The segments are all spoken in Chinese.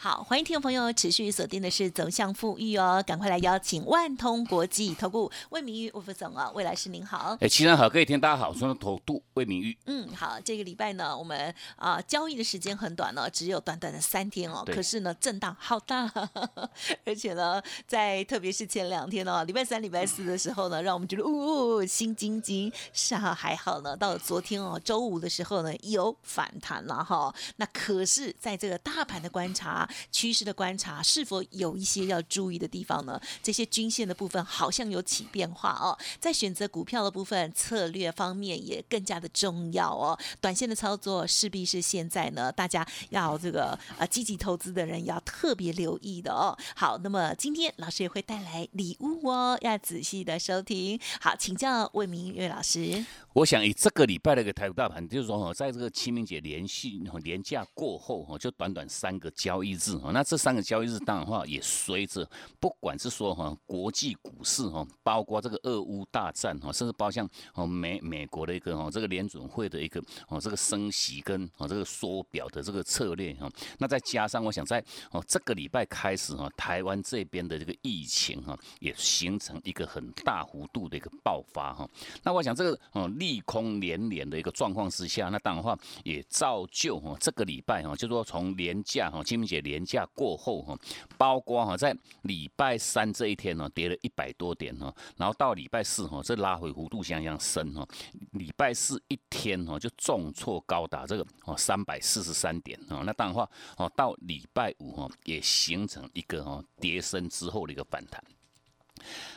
好，欢迎听众朋友持续锁定的是走向富裕哦，赶快来邀请万通国际投顾魏明玉魏副总啊，魏老师您好。哎，齐人好，各位听大家好，我是投顾魏明玉。嗯，好，这个礼拜呢，我们啊交易的时间很短呢，只有短短的三天哦，可是呢震荡好大，而且呢，在特别是前两天哦，礼拜三、礼拜四的时候呢，让我们觉得呜心惊惊。是啊，还好呢，到了昨天哦，周五的时候呢，有反弹了哈。那可是在这个大盘的观察。趋势的观察是否有一些要注意的地方呢？这些均线的部分好像有起变化哦，在选择股票的部分策略方面也更加的重要哦。短线的操作势必是现在呢，大家要这个呃积极投资的人要特别留意的哦。好，那么今天老师也会带来礼物哦，要仔细的收听。好，请教魏明月老师。我想以这个礼拜的一个台股大盘，就是说哈，在这个清明节连续连假过后哈，就短短三个交易日哈，那这三个交易日当然话也随着不管是说哈国际股市哈，包括这个俄乌大战哈，甚至包括哦美美国的一个哦这个联准会的一个哦这个升息跟哦这个缩表的这个策略哈，那再加上我想在哦这个礼拜开始哈，台湾这边的这个疫情哈也形成一个很大幅度的一个爆发哈，那我想这个哦利利空连连的一个状况之下，那当然话也造就哈这个礼拜哈，就说从年假哈清明节年假过后哈，包括哈在礼拜三这一天呢跌了一百多点哈，然后到礼拜四哈这拉回幅度相当深哈，礼拜四一天哈就重挫高达这个哦三百四十三点啊，那当然话哦到礼拜五哈也形成一个哈跌升之后的一个反弹。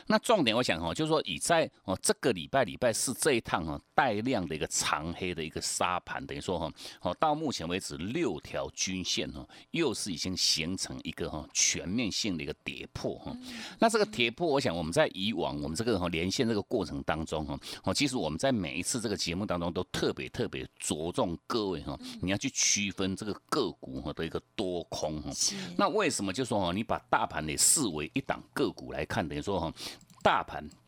那重点我想哈，就是说以在哦这个礼拜礼拜四这一趟哈带量的一个长黑的一个沙盘，等于说哈，哦到目前为止六条均线哈又是已经形成一个哈全面性的一个跌破哈。那这个跌破，我想我们在以往我们这个哈连线这个过程当中哈，哦其实我们在每一次这个节目当中都特别特别着重各位哈，你要去区分这个个股哈的一个多空哈。那为什么就说哈，你把大盘也视为一档个股来看，等于说说哈。大盘。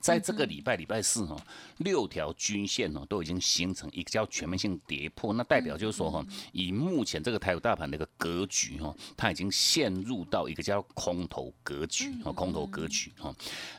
在这个礼拜礼拜四哈，六条均线哦都已经形成一个叫全面性跌破，那代表就是说哈，以目前这个台股大盘的一个格局哈，它已经陷入到一个叫空头格局哦，空头格局哈。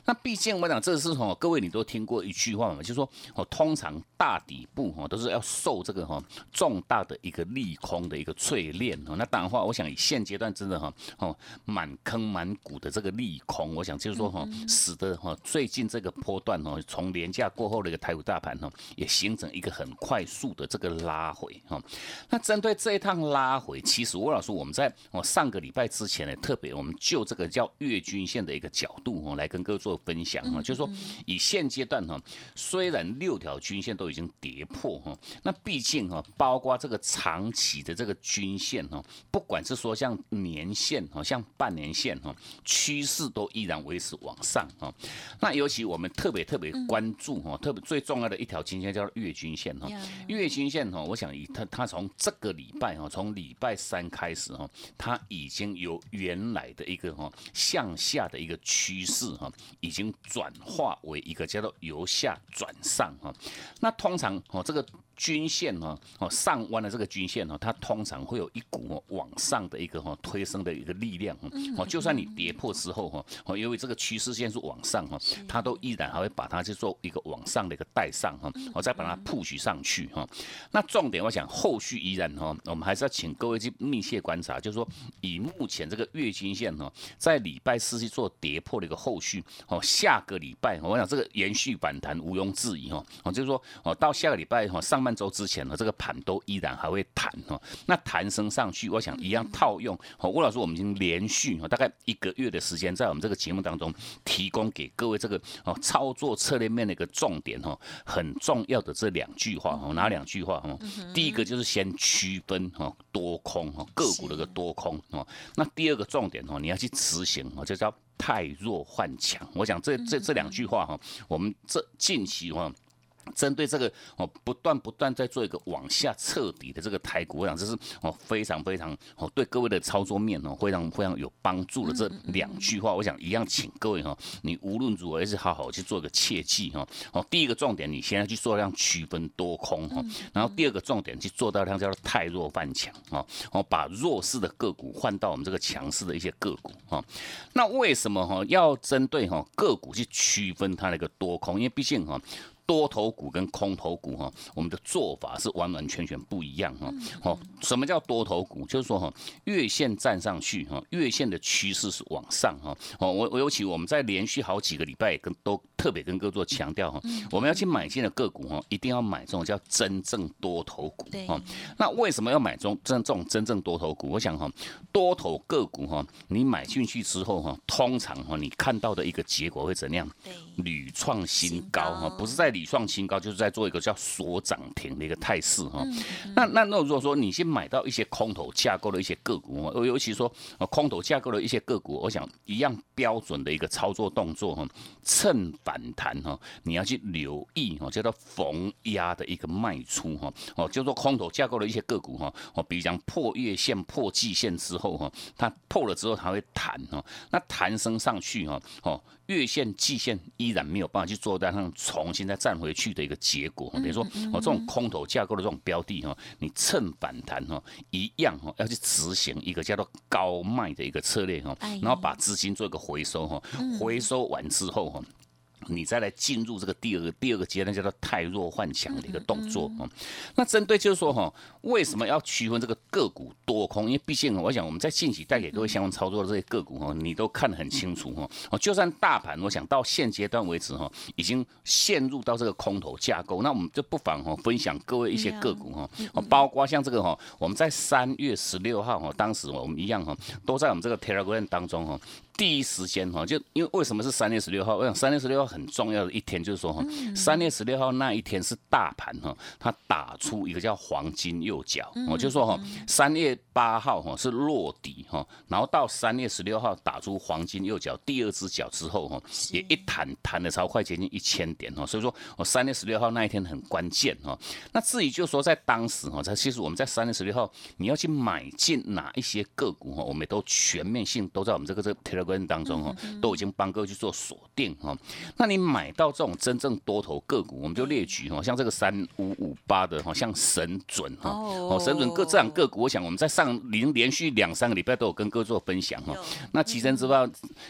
那毕竟我讲这是哈，各位你都听过一句话嘛，就是说哦，通常大底部哈都是要受这个哈重大的一个利空的一个淬炼哦。那当然话，我想以现阶段真的哈哦满坑满谷的这个利空，我想就是说哈，使得哈最近这这个波段哦，从廉价过后的一个台股大盘哦，也形成一个很快速的这个拉回哈。那针对这一趟拉回，其实吴老师我们在哦上个礼拜之前呢，特别我们就这个叫月均线的一个角度哦，来跟各位做分享哈。就是说以现阶段哈，虽然六条均线都已经跌破哈，那毕竟哈，包括这个长期的这个均线哈，不管是说像年线哈，像半年线哈，趋势都依然维持往上哈。那尤其我们特别特别关注哈，特别最重要的一条均线叫月均线哈。月均线哈，我想以它它从这个礼拜哈，从礼拜三开始哈，它已经由原来的一个哈向下的一个趋势哈，已经转化为一个叫做由下转上哈。那通常哦这个。均线哈哦上弯的这个均线哈，它通常会有一股往上的一个哈推升的一个力量哦，就算你跌破之后哈哦，因为这个趋势线是往上哈，它都依然还会把它去做一个往上的一个带上哈，我再把它 push 上去哈。那重点我想后续依然哈，我们还是要请各位去密切观察，就是说以目前这个月均线哈，在礼拜四去做跌破的一个后续哦，下个礼拜我想这个延续反弹毋庸置疑哈，哦就是说哦到下个礼拜哈上。半周之前呢，这个盘都依然还会弹哈，那弹升上去，我想一样套用。哦，吴老师，我们已经连续哈大概一个月的时间，在我们这个节目当中提供给各位这个哦操作策略面的一个重点哦，很重要的这两句话哦，哪两句话哦？第一个就是先区分哈多空哈个股的一个多空哦，那第二个重点哦，你要去执行哦，就叫太弱换强。我想这这这两句话哈，我们这近期哈。针对这个哦，不断不断在做一个往下彻底的这个台股，我想这是哦非常非常哦对各位的操作面哦非常非常有帮助的这两句话，我想一样，请各位哈，你无论如何是好好去做一个切记哈。哦，第一个重点，你现在去做量区分多空哈，然后第二个重点去做到量叫做太弱换强哦，哦把弱势的个股换到我们这个强势的一些个股哈。那为什么哈要针对哈个股去区分它那个多空？因为毕竟哈。多头股跟空头股哈，我们的做法是完完全全不一样哈。哦，什么叫多头股？就是说哈，月线站上去哈，月线的趋势是往上哈。哦，我我尤其我们在连续好几个礼拜跟都特别跟各位做强调哈，我们要去买进的个股哈，一定要买这种叫真正多头股。哈，那为什么要买中真这种真正多头股？我想哈，多头个股哈，你买进去之后哈，通常哈，你看到的一个结果会怎样？屡创新高哈，不是在。屡创新高，就是在做一个叫锁涨停的一个态势哈。那那那如果说你先买到一些空头架构的一些个股，尤尤其说空头架构的一些个股，我想一样标准的一个操作动作哈，趁反弹哈，你要去留意哈，叫做逢压的一个卖出哈。哦，就说空头架构的一些个股哈，哦，比如讲破月线、破季线之后哈，它破了之后它会弹哈，那弹升上去哈，哦。月线、季线依然没有办法去做单上重新再站回去的一个结果，等于说哦，这种空头架构的这种标的哈，你趁反弹哈，一样哈，要去执行一个叫做高卖的一个策略哈，然后把资金做一个回收哈，回收完之后哈。你再来进入这个第二个第二个阶段，叫做太弱换强的一个动作啊。那针对就是说哈，为什么要区分这个个股多空？因为毕竟我想我们在近期带给各位相关操作的这些个股哈，你都看得很清楚哈。哦，就算大盘，我想到现阶段为止哈，已经陷入到这个空头架构，那我们就不妨哈分享各位一些个股哈，哦，包括像这个哈，我们在三月十六号哈，当时我们一样哈，都在我们这个 Telegram 当中哈。第一时间哈，就因为为什么是三月十六号？我想三月十六号很重要的一天，就是说哈，三月十六号那一天是大盘哈，它打出一个叫黄金右脚。我就说哈，三月八号哈是落底哈，然后到三月十六号打出黄金右脚第二只脚之后哈，也一弹弹的超快，接近一千点哈。所以说我三月十六号那一天很关键哈。那至于就是说在当时哈，在其实我们在三月十六号你要去买进哪一些个股哈，我们都全面性都在我们这个这个 Telegram。过程当中哈，都已经帮各位去做锁定哈。那你买到这种真正多头个股，我们就列举哈，像这个三五五八的哈，像神准哈，哦神准各这样个股，我想我们在上连连续两三个礼拜都有跟各位做分享哈。那其实知道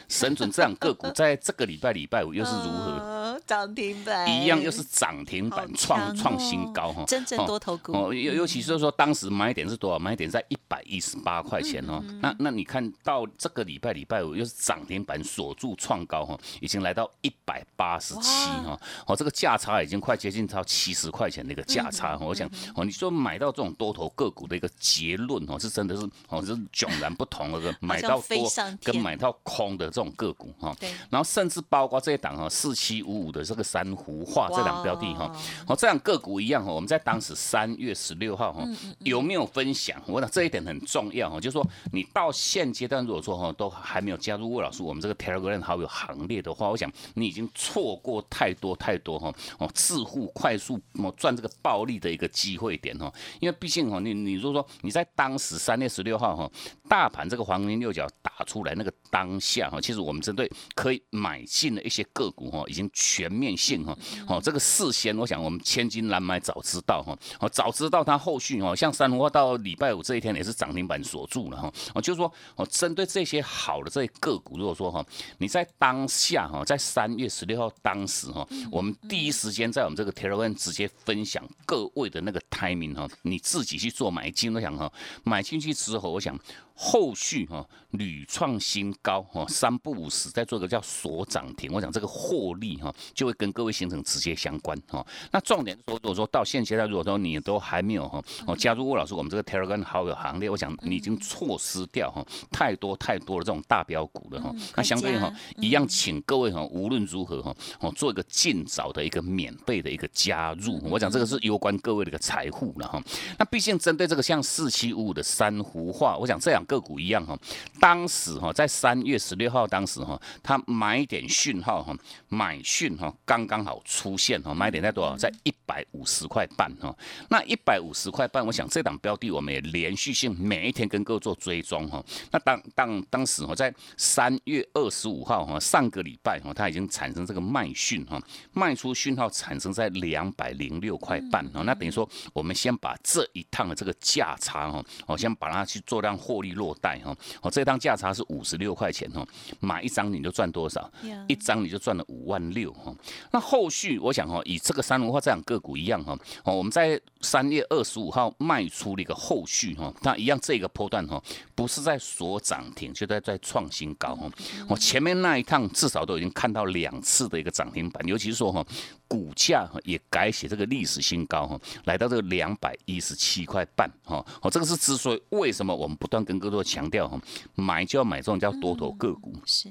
神准这样个股，在这个礼拜礼拜五又是如何涨停板，一样又是涨停板创创新高哈。真正多头股哦，尤尤其是说当时买点是多少？买点在一百一十八块钱哦。那那你看到这个礼拜礼拜五又是。涨停板锁住创高哈，已经来到一百八十七哈，哦，这个价差已经快接近到七十块钱的一个价差哈。我想哦，你说买到这种多头个股的一个结论哦，是真的是哦，是迥然不同的，买到多跟买到空的这种个股哈。然后甚至包括这一档哈，四七五五的这个珊瑚画这两标的哈，哦，这样个股一样哈。我们在当时三月十六号哈，有没有分享？我想这一点很重要哈，就是说你到现阶段如果说哈都还没有加入。魏老师，我们这个 Telegram 好友行列的话，我想你已经错过太多太多哈哦，致富快速哦赚这个暴利的一个机会点哈，因为毕竟哈，你你如果说你在当时三月十六号哈，大盘这个黄金六角打出来那个当下哈，其实我们针对可以买进的一些个股哈，已经全面性哈哦，这个事先我想我们千金难买早知道哈哦，早知道它后续哦，像三花到礼拜五这一天也是涨停板锁住了哈哦，就是说哦，针对这些好的这些个。股如果说哈，你在当下哈，在三月十六号当时哈，我们第一时间在我们这个 Telegram 直接分享各位的那个 timing 哈，你自己去做买进，我想哈，买进去之后，我想。后续哈屡创新高哈，三不五时再做个叫锁涨停，我想这个获利哈就会跟各位形成直接相关哈。那重点说，如果说到现阶段，如果说你都还没有哈哦加入魏老师我们这个 Telegram 好友行列，我想你已经错失掉哈太多太多的这种大标股了哈。那相对哈一样，请各位哈无论如何哈哦做一个尽早的一个免费的一个加入，我讲这个是攸关各位的一个财富了哈。那毕竟针对这个像四七五五的珊瑚化，我想这两个股一样哈，当时哈在三月十六号当时哈，它买点讯号哈，买讯哈刚刚好出现哈，买点在多少？在一百五十块半哈。那一百五十块半，我想这档标的我们也连续性每一天跟各位做追踪哈。那当当当时哈在三月二十五号哈，上个礼拜哈，它已经产生这个卖讯哈，卖出讯号产生在两百零六块半哈。那等于说我们先把这一趟的这个价差哈，我先把它去做量获利落袋哈。哦，这趟价差是五十六块钱哈，买一张你就赚多少？一张你就赚了五万六哈。那后续我想哈，以这个三文化这两个股一样哈，哦，我们在三月二十五号卖出了一个后续哈，那一样这个波段哈，不是在锁涨停，就在在创新高哈。我前面那一趟至少都已经看到两次的一个涨停板，尤其是说哈。股价也改写这个历史新高哈，来到这个两百一十七块半哈，哦，这个是之所以为什么我们不断跟各位强调哈，买就要买这种叫多头个股。是。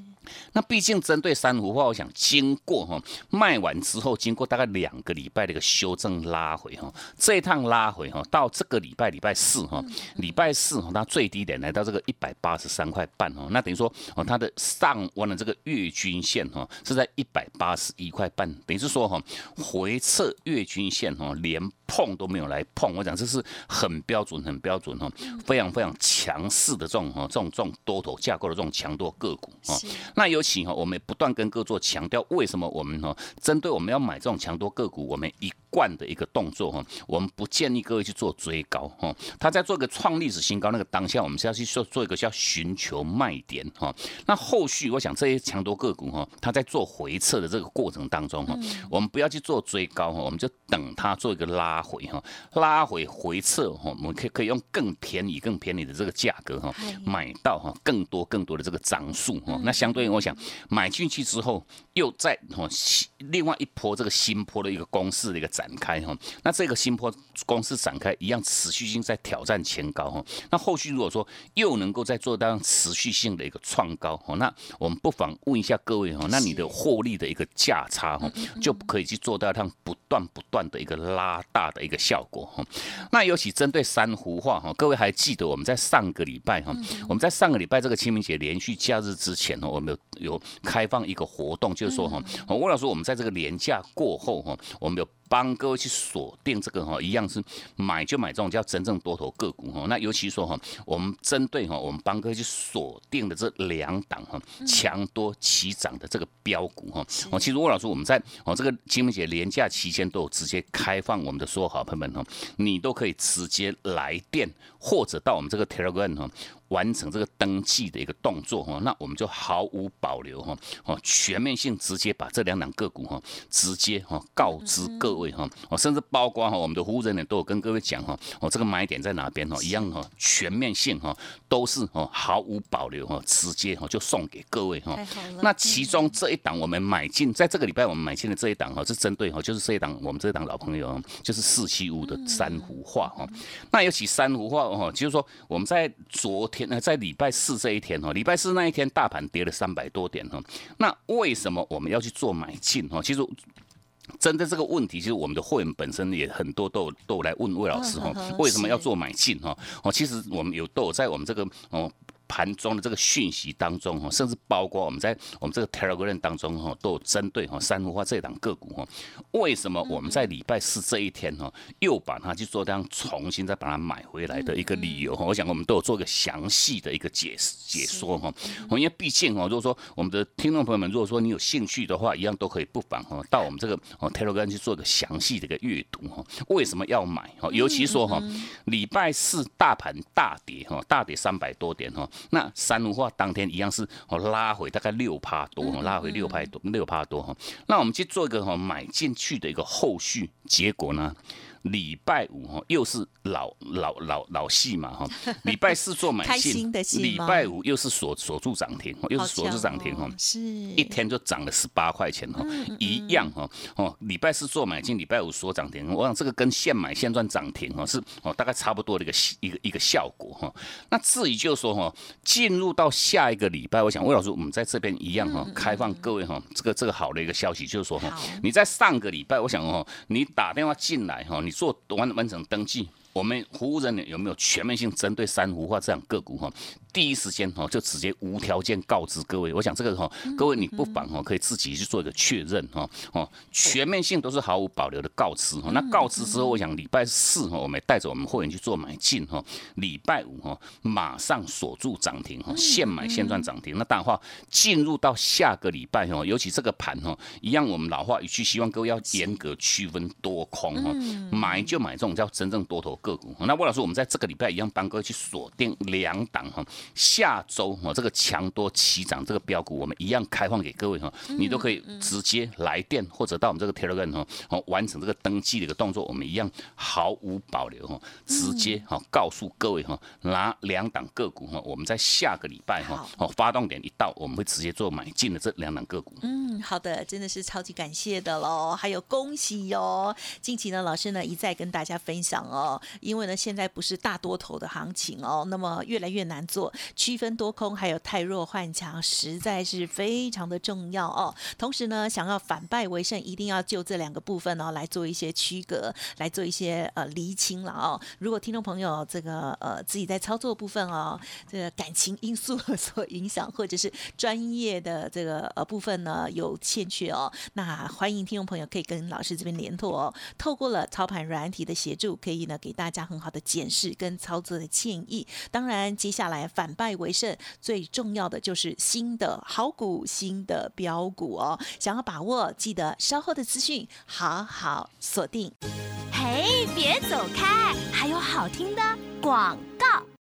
那毕竟针对珊瑚化，我想经过哈卖完之后，经过大概两个礼拜的一个修正拉回哈，这一趟拉回哈，到这个礼拜礼拜四哈，礼拜四哈，它最低点来到这个一百八十三块半哈，那等于说哦，它的上弯的这个月均线哈是在一百八十一块半，等于是说哈。回撤月均线哈，连碰都没有来碰，我讲这是很标准、很标准哈，非常非常强势的这种哈，这种这种多头架构的这种强多个股啊。那尤其哈，我们不断跟各位做强调，为什么我们哈，针对我们要买这种强多个股，我们一贯的一个动作哈，我们不建议各位去做追高哈。他在做一个创历史新高那个当下，我们是要去做做一个叫寻求卖点哈。那后续我想这些强多个股哈，它在做回撤的这个过程当中哈，我们不要去做追高哈，我们就等它做一个拉回哈，拉回回撤哈，我们可以可以用更便宜、更便宜的这个价格哈，买到哈更多更多的这个张数哈。那相对于我想买进去之后，又在哈另外一波这个新波的一个公式的一个展开哈。那这个新坡公司展开一样持续性在挑战前高哈。那后续如果说又能够再做到持续性的一个创高哈，那我们不妨问一下各位哈，那你的获利的一个价差哈，就可以去做到它不断不断的一个拉大的一个效果哈。那尤其针对珊瑚化哈，各位还记得我们在上个礼拜哈，我们在上个礼拜这个清明节连续假日之前呢，我们有有开放一个活动，就是说哈，我老师我们在这个年假过后哈，我们有。帮各位去锁定这个哈，一样是买就买这种叫真正多头个股哈。那尤其说哈，我们针对哈，我们帮各位去锁定的这两档哈，强多齐涨的这个标股哈。哦，其实魏老师我们在哦这个清明节连假期间都有直接开放我们的所有好朋友们哈，你都可以直接来电或者到我们这个 Telegram 哈。完成这个登记的一个动作哈，那我们就毫无保留哈，哦，全面性直接把这两档个股哈，直接哈告知各位哈，哦，甚至包括哈我们的服务人员都有跟各位讲哈，哦，这个买点在哪边哈，一样哈，全面性哈，都是哦毫无保留哈，直接哈就送给各位哈。那其中这一档我们买进，在这个礼拜我们买进的这一档哈，是针对哈，就是这一档我们这一档老朋友，就是四七五的珊瑚化哈。那尤其珊瑚化哈，就是说我们在昨。天呢，在礼拜四这一天哦，礼拜四那一天大盘跌了三百多点哦，那为什么我们要去做买进哦？其实针对这个问题，其实我们的会员本身也很多都都来问魏老师哈，为什么要做买进哈？哦，其实我们有都有在我们这个哦。盘中的这个讯息当中哈，甚至包括我们在我们这个 Telegram 当中哈，都有针对哈珊瑚化这档个股哈，为什么我们在礼拜四这一天哈，又把它去做这样重新再把它买回来的一个理由哈？我想我们都有做一个详细的一个解解说哈。因为毕竟哈，如果说我们的听众朋友们，如果说你有兴趣的话，一样都可以不妨哈到我们这个哦 Telegram 去做一个详细的一个阅读哈。为什么要买哈？尤其说哈，礼拜四大盘大跌哈，大跌三百多点哈。那三五化当天一样是哦拉回大概六趴多，拉回六趴多六趴多哈。那我们去做一个哈买进去的一个后续结果呢？礼拜五哈又是老老老老戏嘛哈，礼拜四做买进，礼拜五又是锁锁住涨停，又是锁住涨停哈，是一天就涨了十八块钱哈，一样哈哦，礼拜四做买进，礼拜五锁涨停，我想这个跟现买现赚涨停哈是哦大概差不多的一个一个一个效果哈。那至于就是说哈，进入到下一个礼拜，我想魏老师我们在这边一样哈，开放各位哈，这个这个好的一个消息就是说哈，你在上个礼拜，我想哦，你打电话进来哈，你。做完完成登记，我们服务人员有没有全面性针对珊瑚化这样个股哈？第一时间哈就直接无条件告知各位，我想这个哈各位你不妨哈可以自己去做一个确认哈哦全面性都是毫无保留的告知哈。那告知之后，我想礼拜四哈我们带着我们会员去做买进哈，礼拜五哈马上锁住涨停哈，现买现赚涨停。那当然话进入到下个礼拜哈，尤其这个盘哈一样，我们老话一句，希望各位要严格区分多空哈，买就买这种叫真正多头个股。那魏老师，我们在这个礼拜一样帮各位去锁定两档哈。下周哈，这个强多齐涨这个标股，我们一样开放给各位哈，你都可以直接来电或者到我们这个 Telegram 哈，哦完成这个登记的一个动作，我们一样毫无保留哈，直接哈告诉各位哈，拿两档个股哈，我们在下个礼拜哈，哦发动点一到，我们会直接做买进的这两档个股。嗯，好的，真的是超级感谢的喽，还有恭喜哟！近期呢，老师呢一再跟大家分享哦，因为呢现在不是大多头的行情哦，那么越来越难做。区分多空还有太弱换强，实在是非常的重要哦。同时呢，想要反败为胜，一定要就这两个部分哦来做一些区隔，来做一些呃厘清了哦。如果听众朋友这个呃自己在操作部分哦，这个感情因素所影响，或者是专业的这个呃部分呢有欠缺哦，那欢迎听众朋友可以跟老师这边联络哦。透过了操盘软体的协助，可以呢给大家很好的检视跟操作的建议。当然，接下来反。败为胜，最重要的就是新的好股、新的标股哦。想要把握，记得稍后的资讯好好锁定。嘿，别走开，还有好听的广告。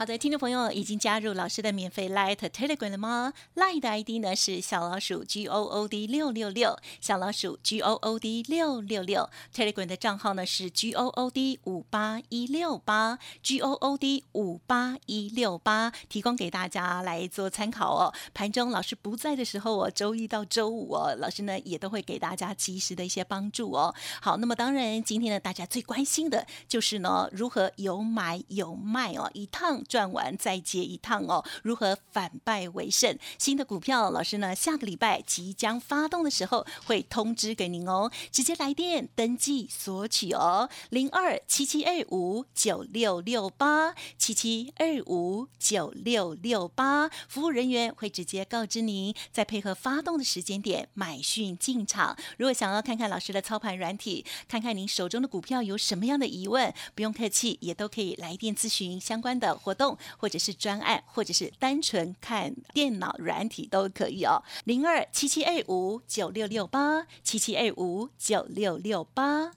好的，听众朋友已经加入老师的免费 Light Telegram 了吗？Light 的 ID 呢是小老鼠 G O O D 六六六，小老鼠 G O O D 六六六。Telegram 的账号呢是 G O O D 五八一六八，G O O D 五八一六八，提供给大家来做参考哦。盘中老师不在的时候哦，周一到周五哦，老师呢也都会给大家及时的一些帮助哦。好，那么当然今天呢，大家最关心的就是呢，如何有买有卖哦，一趟。赚完再接一趟哦，如何反败为胜？新的股票，老师呢下个礼拜即将发动的时候会通知给您哦，直接来电登记索取哦，零二七七二五九六六八七七二五九六六八，服务人员会直接告知您，再配合发动的时间点买讯进场。如果想要看看老师的操盘软体，看看您手中的股票有什么样的疑问，不用客气，也都可以来电咨询相关的活。动动或者是专案，或者是单纯看电脑软体都可以哦。零二七七二五九六六八七七二五九六六八。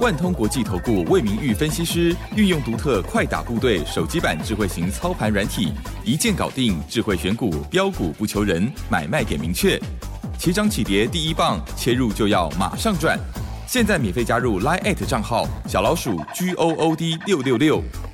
万通国际投顾魏明玉分析师运用独特快打部队手机版智慧型操盘软体，一键搞定智慧选股标股不求人，买卖点明确，起涨起跌第一棒，切入就要马上赚。现在免费加入 Line 账号小老鼠 G O O D 六六六。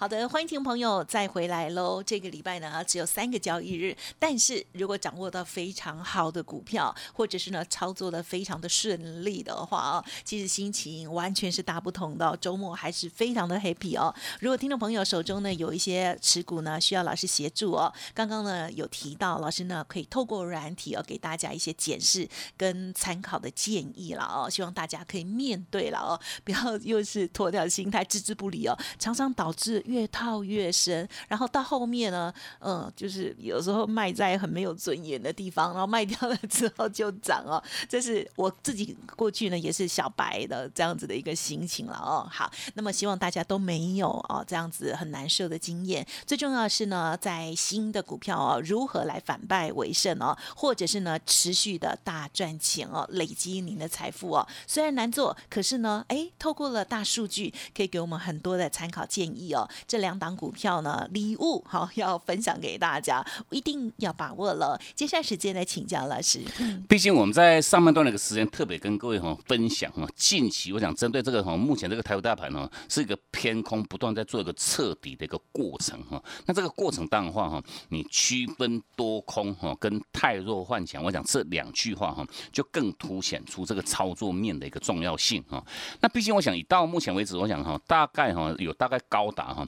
好的，欢迎听朋友再回来喽。这个礼拜呢，只有三个交易日，但是如果掌握到非常好的股票，或者是呢操作的非常的顺利的话啊，其实心情完全是大不同的。周末还是非常的 happy 哦。如果听众朋友手中呢有一些持股呢，需要老师协助哦，刚刚呢有提到老师呢可以透过软体哦给大家一些检视跟参考的建议了哦，希望大家可以面对了哦，不要又是脱掉心态置之不理哦，常常导致。越套越深，然后到后面呢，嗯，就是有时候卖在很没有尊严的地方，然后卖掉了之后就涨哦。这是我自己过去呢也是小白的这样子的一个心情了哦。好，那么希望大家都没有哦这样子很难受的经验。最重要是呢，在新的股票哦，如何来反败为胜哦，或者是呢持续的大赚钱哦，累积您的财富哦。虽然难做，可是呢，哎，透过了大数据，可以给我们很多的参考建议哦。这两档股票呢，礼物好要分享给大家，一定要把握了。接下来时间来请教老师。毕竟我们在上半段那个时间特别跟各位哈分享哈，近期我想针对这个哈，目前这个台股大盘呢是一个偏空，不断在做一个彻底的一个过程哈。那这个过程当中话哈，你区分多空哈跟太弱幻想，我想这两句话哈就更凸显出这个操作面的一个重要性哈。那毕竟我想以到目前为止，我想哈大概哈有大概高达哈。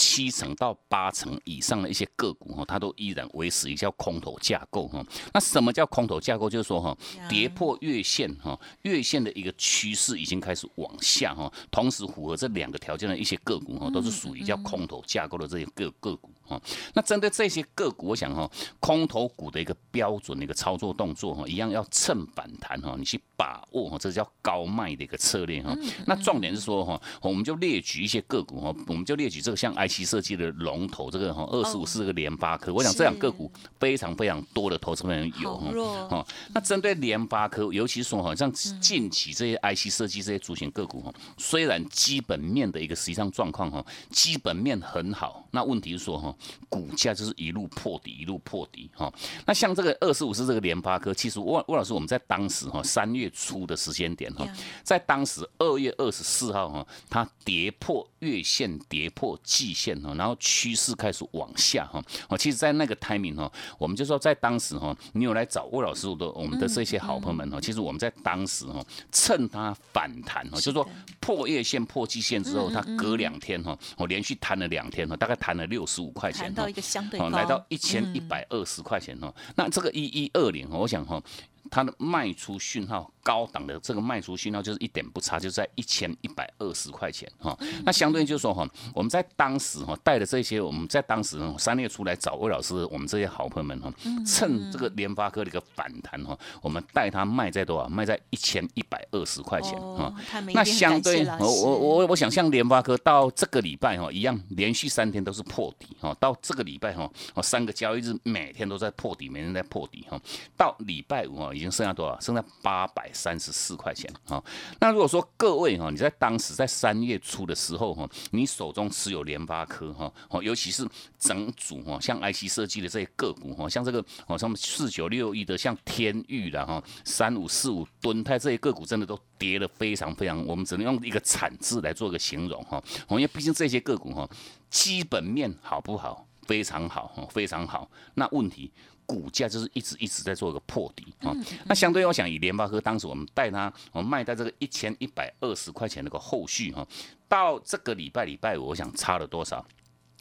七成到八成以上的一些个股哈，它都依然维持一叫空头架构哈。那什么叫空头架构？就是说哈，跌破月线哈，月线的一个趋势已经开始往下哈。同时符合这两个条件的一些个股哈，都是属于叫空头架构的这些个个股哈。那针对这些个股，我想哈，空头股的一个标准的一个操作动作哈，一样要趁反弹哈，你去把握哈，这叫高卖的一个策略哈。那重点是说哈，我们就列举一些个股哈，我们就列举这个像 I。期设计的龙头，这个哈二十五是这个联发科，我想这两个股非常非常多的投资人有哈。那针对联发科，尤其是说哈，像近期这些 IC 设计这些主型个股哈，虽然基本面的一个实际上状况哈，基本面很好，那问题是说哈，股价就是一路破底，一路破底哈。那像这个二十五是这个联发科，其实魏魏老师我们在当时哈三月初的时间点哈，在当时二月二十四号哈，它跌破月线，跌破季。线哈，然后趋势开始往下哈。哦，其实，在那个 timing 哈，我们就说在当时哈，你有来找魏老师的我们的这些好朋友们哈，其实我们在当时哈，趁它反弹哈，就是说破月线、破季线之后，它隔两天哈，我连续弹了两天哈，大概弹了六十五块钱，到一个相对来到一千一百二十块钱哈。那这个一一二零，我想哈。它的卖出讯号高档的这个卖出讯号就是一点不差，就在一千一百二十块钱哈。那相对就是说哈，我们在当时哈带的这些，我们在当时三月初来找魏老师，我们这些好朋友们哈，趁这个联发科的一个反弹哈，我们带它卖在多少？卖在一千一百二十块钱哈。那相对我我我我想像联发科到这个礼拜哈一样，连续三天都是破底哈。到这个礼拜哈，哦三个交易日每天都在破底，每天在破底哈。到礼拜五啊。已经剩下多少？剩下八百三十四块钱啊！那如果说各位哈，你在当时在三月初的时候哈，你手中持有联发科哈，尤其是整组哈，像 IC 设计的这些个股哈，像这个哦，像四九六一的像天域的哈，三五四五吨泰这些个股真的都跌了非常非常，我们只能用一个惨字来做一个形容哈。因为毕竟这些个股哈，基本面好不好？非常好，非常好。那问题？股价就是一直一直在做一个破底啊，那相对我想以联发科当时我们带它，我们卖在这个一千一百二十块钱那个后续哈，到这个礼拜礼拜五，我想差了多少？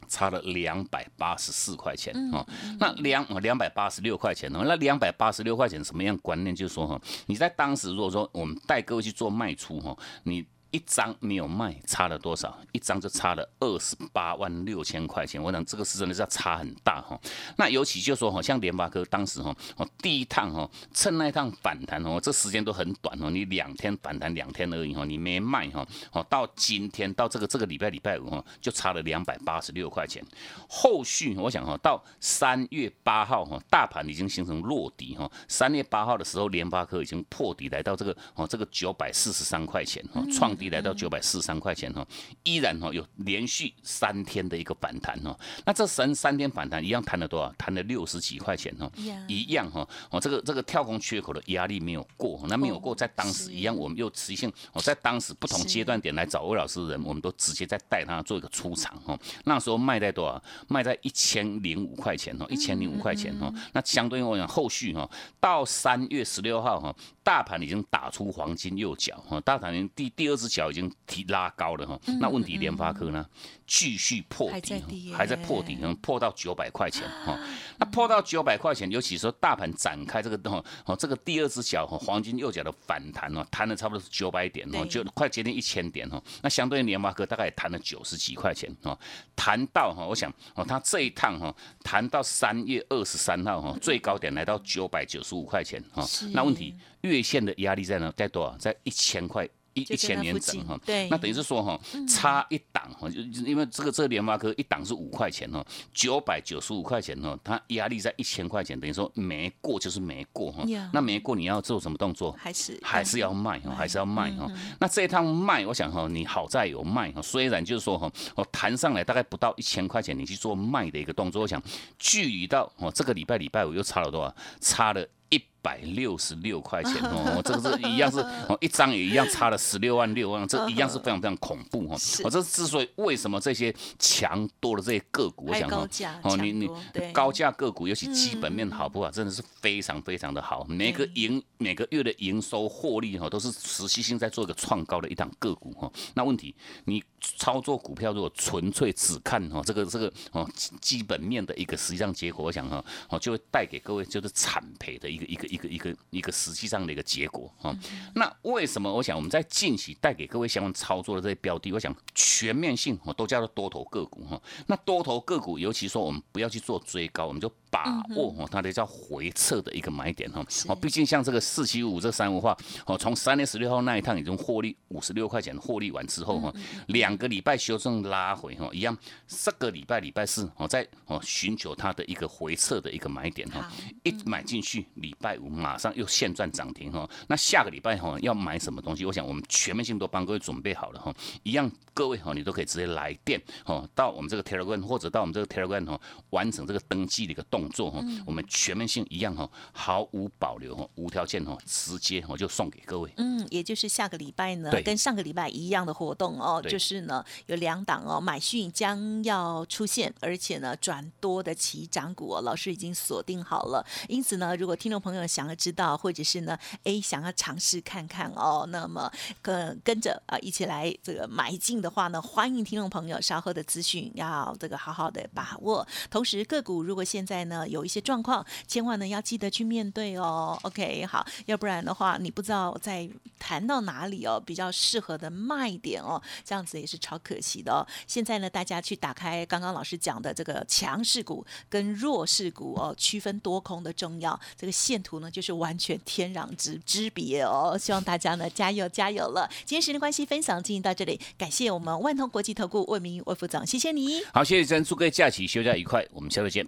差了两百八十四块钱啊，那两两百八十六块钱呢？那两百八十六块钱什么样观念？就是说哈，你在当时如果说我们带各位去做卖出哈，你。一张没有卖，差了多少？一张就差了二十八万六千块钱。我想这个是真的是要差很大哈。那尤其就说哈，像联发科当时哈，哦第一趟哈，趁那一趟反弹哦，这时间都很短哦，你两天反弹两天而已哈，你没卖哈，哦到今天到这个这个礼拜礼拜五哈，就差了两百八十六块钱。后续我想哈，到三月八号哈，大盘已经形成落底哈。三月八号的时候，联发科已经破底来到这个哦这个九百四十三块钱哈，创。低来到九百四十三块钱哈，依然哈有连续三天的一个反弹哈。那这三三天反弹一样弹了多少？弹了六十几块钱哈，一样哈。哦，这个这个跳空缺口的压力没有过，那没有过，在当时一样，我们又持续性我在当时不同阶段点来找魏老师的人，我们都直接在带他做一个出场哈。那时候卖在多少？卖在一千零五块钱哦，一千零五块钱哈。那相对于我讲后续哈，到三月十六号哈。大盘已经打出黄金右脚哈，大盘第第二只脚已经提拉高了哈。那问题联发科呢，继续破底，还在破底，能破到九百块钱哈。那破到九百块钱，尤其说大盘展开这个哈，哦这个第二只脚哈，黄金右脚的反弹哦，弹了差不多是九百点哦，就快接近一千点哦。那相对于联发科大概也弹了九十几块钱哦，弹到哈，我想哦，它这一趟哈，弹到三月二十三号哈，最高点来到九百九十五块钱哈。那问题月线的压力在哪？在多少？在一千块。一一千年整哈，对，那等于是说哈，差一档哈，就因为这个这个联发科一档是五块钱哈，九百九十五块钱哈，它压力在一千块钱，等于说没过就是没过哈，那没过你要做什么动作？还是还是要卖哈，还是要卖哈。那这一趟卖，我想哈，你好在有卖哈，虽然就是说哈，我弹上来大概不到一千块钱，你去做卖的一个动作，我想距离到哦这个礼拜礼拜五又差了多少？差了。一百六十六块钱 哦，这个是一样是哦，一张也一样差了十六万六万，这一样是非常非常恐怖哈。我这之所以为什么这些强多的这些个股，我想哈，哦你你高价个股，尤其基本面好不好，真的是非常非常的好。每个营每个月的营收获利哈，都是持续性在做一个创高的一档个股哈。那问题你操作股票如果纯粹只看哈这个这个哦基本面的一个实际上结果，我想哈哦就会带给各位就是惨赔的。一个一个一个一个一个实际上的一个结果哈，那为什么我想我们在近期带给各位相关操作的这些标的，我想全面性哦都叫做多头个股哈。那多头个股，尤其说我们不要去做追高，我们就把握哦它的叫回撤的一个买点哈。哦，毕竟像这个四七五这三五话哦，从三月十六号那一趟已经获利五十六块钱获利完之后哈，两个礼拜修正拉回哈，一样这个礼拜礼拜四哦在哦寻求它的一个回撤的一个买点哈，一买进去。礼拜五马上又现赚涨停哈，那下个礼拜哈要买什么东西？我想我们全面性都帮各位准备好了哈，一样各位哈你都可以直接来电哈，到我们这个 Telegram 或者到我们这个 Telegram 哈完成这个登记的一个动作哈，我们全面性一样哈，毫无保留哈，无条件哈，直接我就送给各位。嗯，也就是下个礼拜呢，跟上个礼拜一样的活动哦，就是呢有两档哦，买讯将要出现，而且呢转多的起涨股哦，老师已经锁定好了，因此呢，如果听众。朋友想要知道，或者是呢，哎，想要尝试看看哦，那么跟跟着啊一起来这个买进的话呢，欢迎听众朋友稍后的资讯要这个好好的把握。同时个股如果现在呢有一些状况，千万呢要记得去面对哦。OK，好，要不然的话你不知道在谈到哪里哦，比较适合的卖点哦，这样子也是超可惜的哦。现在呢，大家去打开刚刚老师讲的这个强势股跟弱势股哦，区分多空的重要这个。线图呢，就是完全天壤之之别哦。希望大家呢加油加油了。今天时间关系，分享进行到这里，感谢我们万通国际投顾魏明魏副总，谢谢你。好，谢谢珍，祝各位假期休假愉快，我们下周见。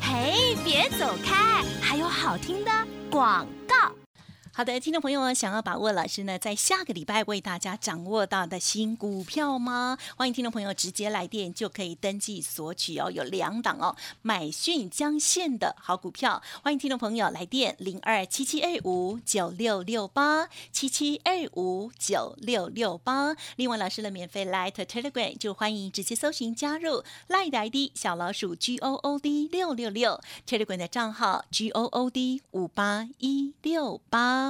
嘿，别走开，还有好听的广告。好的，听众朋友们，想要把握老师呢在下个礼拜为大家掌握到的新股票吗？欢迎听众朋友直接来电就可以登记索取哦，有两档哦，买讯江线的好股票。欢迎听众朋友来电零二七七二五九六六八七七二五九六六八。另外，老师的免费 Light Telegram 就欢迎直接搜寻加入 Light ID 小老鼠 G O O D 六六六 Telegram 的账号 G O O D 五八一六八。